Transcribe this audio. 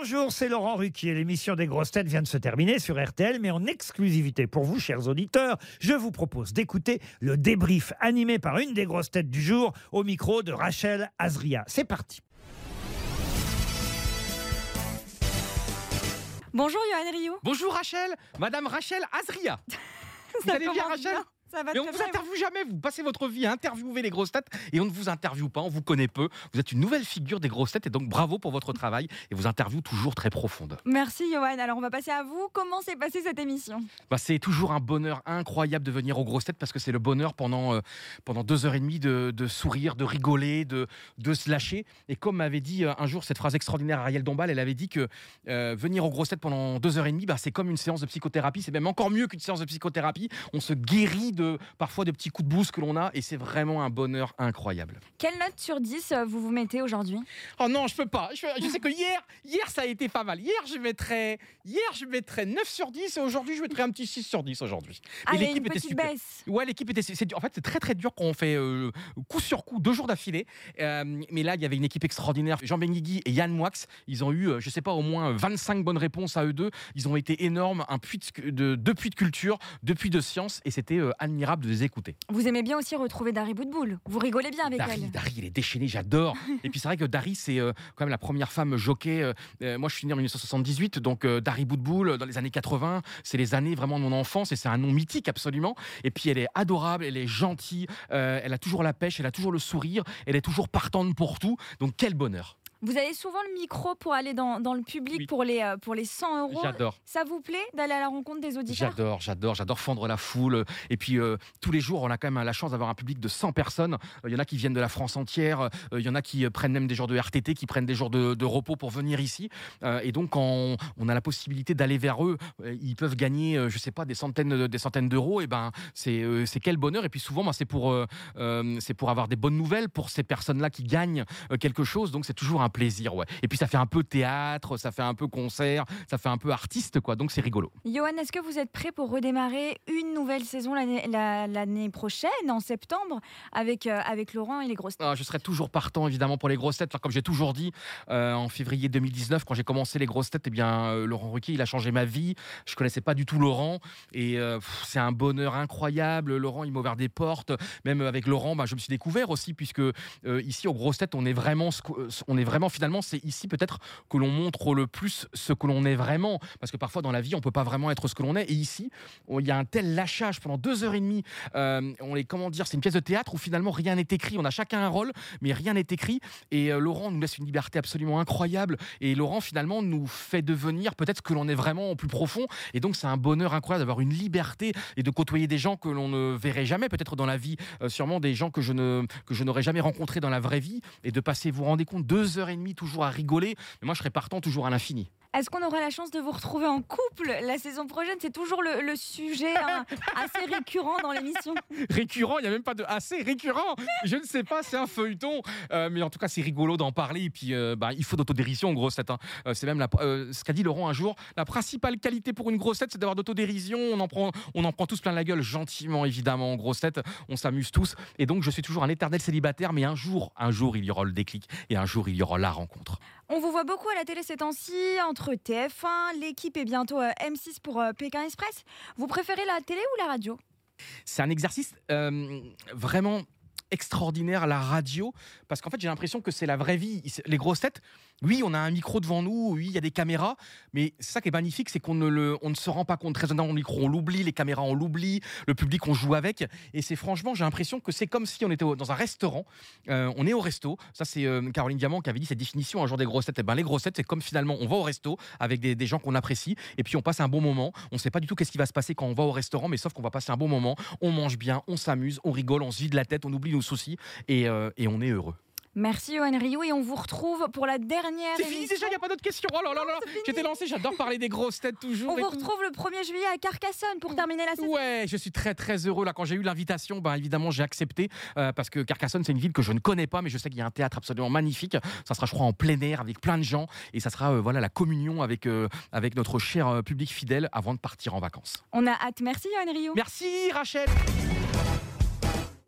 Bonjour, c'est Laurent Ruquier. L'émission des grosses têtes vient de se terminer sur RTL, mais en exclusivité pour vous, chers auditeurs, je vous propose d'écouter le débrief animé par une des grosses têtes du jour au micro de Rachel Azria. C'est parti. Bonjour Yoann Rio. Bonjour Rachel, Madame Rachel Azria. Vous Ça allez bien Rachel? Ça va Mais on très vous interviewe jamais, vous passez votre vie à interviewer les grosses têtes et on ne vous interviewe pas, on vous connaît peu. Vous êtes une nouvelle figure des grosses têtes et donc bravo pour votre travail et vos interviews toujours très profondes. Merci Yoann. Alors on va passer à vous. Comment s'est passée cette émission? Bah, c'est toujours un bonheur incroyable de venir aux grosses têtes parce que c'est le bonheur pendant, euh, pendant deux heures et demie de, de sourire, de rigoler, de, de se lâcher. Et comme m'avait dit euh, un jour cette phrase extraordinaire Ariel Dombal, elle avait dit que euh, venir aux grosses têtes pendant deux heures et demie, bah, c'est comme une séance de psychothérapie. C'est même encore mieux qu'une séance de psychothérapie. On se guérit de parfois de petits coups de boost que l'on a et c'est vraiment un bonheur incroyable. Quelle note sur 10 euh, vous vous mettez aujourd'hui? Oh non, je peux pas. Je, je sais que hier, hier ça a été pas mal. Hier je mettrais, hier je mettrais 9 sur 10 et aujourd'hui je mettrais un petit 6 sur 10 aujourd'hui. Mais il y a une l'équipe était petite baisse. Ouais, l'équipe était. c'est- en fait, c'est très très dur quand on fait euh, coup sur coup deux jours d'affilée. Euh, mais là, il y avait une équipe extraordinaire. Jean Benguigui et Yann Moix, ils ont eu, je sais pas, au moins 25 bonnes réponses à eux deux. Ils ont été énormes, un puits de, de- deux puits de culture, deux puits de science, et c'était euh, admirable de les écouter. Vous aimez bien aussi retrouver Dari Boudboul. Vous rigolez bien avec Dari, elle. Dari, il est déchaîné, j'adore. et puis c'est vrai que Dari, c'est euh, quand même la première femme jockey. euh, euh, moi, je suis né en 1978, donc euh, Dari Boudboul, dans les années 80, c'est les années vraiment de mon enfance et c'est un nom mythique absolument. Et puis elle est adorable, elle est gentille, euh, elle a toujours la pêche, elle a toujours le sourire, elle est toujours partante pour tout. Donc quel bonheur. Vous avez souvent le micro pour aller dans, dans le public Oui. pour, les, euh, pour les 100 euros. J'adore. Ça vous plaît d'aller à la rencontre des auditeurs? J'adore, j'adore, j'adore fendre la foule. Et puis euh, tous les jours, on a quand même la chance d'avoir un public de 100 personnes. Euh, Il y en a qui viennent de la France entière. Euh, Il y en a qui prennent même des jours de RTT, qui prennent des jours de, de repos pour venir ici. Et donc, quand on, on a la possibilité d'aller vers eux, ils peuvent gagner, je sais pas, des centaines, des centaines d'euros. Et ben, c'est c'est quel bonheur. Et puis souvent, moi, c'est pour c'est pour avoir des bonnes nouvelles pour ces personnes-là qui gagnent quelque chose. Donc, c'est toujours un plaisir, ouais. Et puis, ça fait un peu théâtre, ça fait un peu concert, ça fait un peu artiste, quoi. Donc, c'est rigolo. Johan, est-ce que vous êtes prêt pour redémarrer une nouvelle saison l'année la- l'année prochaine, en septembre, avec, euh, avec Laurent et les grosses têtes Ah, je serai toujours partant évidemment pour les grosses têtes. Enfin, comme j'ai toujours dit euh, en février 2019, quand j'ai commencé les grosses têtes, eh bien euh, Laurent Ruquier, il a changé ma vie. Je connaissais pas du tout Laurent et c'est un bonheur incroyable. Laurent, il m'a ouvert des portes. Même avec Laurent, bah, je me suis découvert aussi puisque ici aux grosses têtes, on est vraiment, on est vraiment finalement, c'est ici peut-être que l'on montre le plus ce que l'on est vraiment. Parce que parfois dans la vie, on peut pas vraiment être ce que l'on est. Et ici, il y a un tel lâchage pendant deux heures et demie. Euh, on est comment dire, c'est une pièce de théâtre où finalement rien n'est écrit. On a chacun un rôle, mais rien n'est écrit. Et euh, Laurent nous laisse une liberté absolument incroyable. Et Laurent finalement nous fait devenir peut-être ce que l'on est vraiment au plus profond. Et donc c'est un bonheur incroyable d'avoir une liberté et de côtoyer des gens que l'on ne verrait jamais peut-être dans la vie, euh, sûrement des gens que je ne que je n'aurais jamais rencontrés dans la vraie vie et de passer, vous vous rendez compte, deux heures et demie toujours à rigoler. Mais moi je serais partant toujours à l'infini. Est-ce qu'on aura la chance de vous retrouver en couple la saison prochaine? C'est toujours le, le sujet hein, assez récurrent dans l'émission. récurrent, il n'y a même pas de assez récurrent. Je ne sais pas, c'est un feuilleton. Euh, mais en tout cas, c'est rigolo d'en parler. Et puis, euh, bah, il faut d'autodérision, en grosse tête. hein. Euh, c'est même la- euh, ce qu'a dit Laurent un jour. La principale qualité pour une grosse tête, c'est d'avoir d'autodérision. On en prend, on en prend tous plein la gueule, gentiment, évidemment, en grosse tête. On s'amuse tous. Et donc, je suis toujours un éternel célibataire. Mais un jour, un jour, il y aura le déclic. Et un jour, il y aura la rencontre. On vous voit beaucoup à la télé ces temps-ci, entre TF1, l'équipe et bientôt euh, M6 pour euh, Pékin Express. Vous préférez la télé ou la radio? C'est un exercice euh, vraiment extraordinaire la radio parce qu'en fait j'ai l'impression que c'est la vraie vie. Les grosses têtes oui on a un micro devant nous oui il y a des caméras mais ça qui est magnifique c'est qu'on ne le on ne se rend pas compte. Très dans le micro on l'oublie les caméras on l'oublie le public on joue avec. Et c'est franchement j'ai l'impression que c'est comme si on était dans un restaurant Euh, on est au resto. Ça c'est euh, Caroline Diamant qui avait dit cette définition un jour des grosses têtes et ben les grosses têtes c'est comme finalement on va au resto avec des, des gens qu'on apprécie et puis on passe un bon moment. On sait pas du tout qu'est-ce qui va se passer quand on va au restaurant mais sauf qu'on va passer un bon moment. On mange bien on s'amuse on rigole on se vide la tête on oublie nos soucis et, euh, et on est heureux Merci Johan Rio et on vous retrouve pour la dernière c'est fini déjà il n'y a pas d'autres questions oh là là j'étais lancé j'adore parler des grosses têtes toujours On vous tout. retrouve le 1er juillet à Carcassonne pour terminer la saison. Ouais, je suis très très heureux là quand j'ai eu l'invitation. Ben évidemment j'ai accepté euh, parce que Carcassonne c'est une ville que je ne connais pas, mais je sais qu'il y a un théâtre absolument magnifique. Ça sera je crois en plein air avec plein de gens et ça sera euh, voilà la communion avec euh, avec notre cher euh, public fidèle avant de partir en vacances. On a hâte. Merci Johan Rio. Merci Rachel.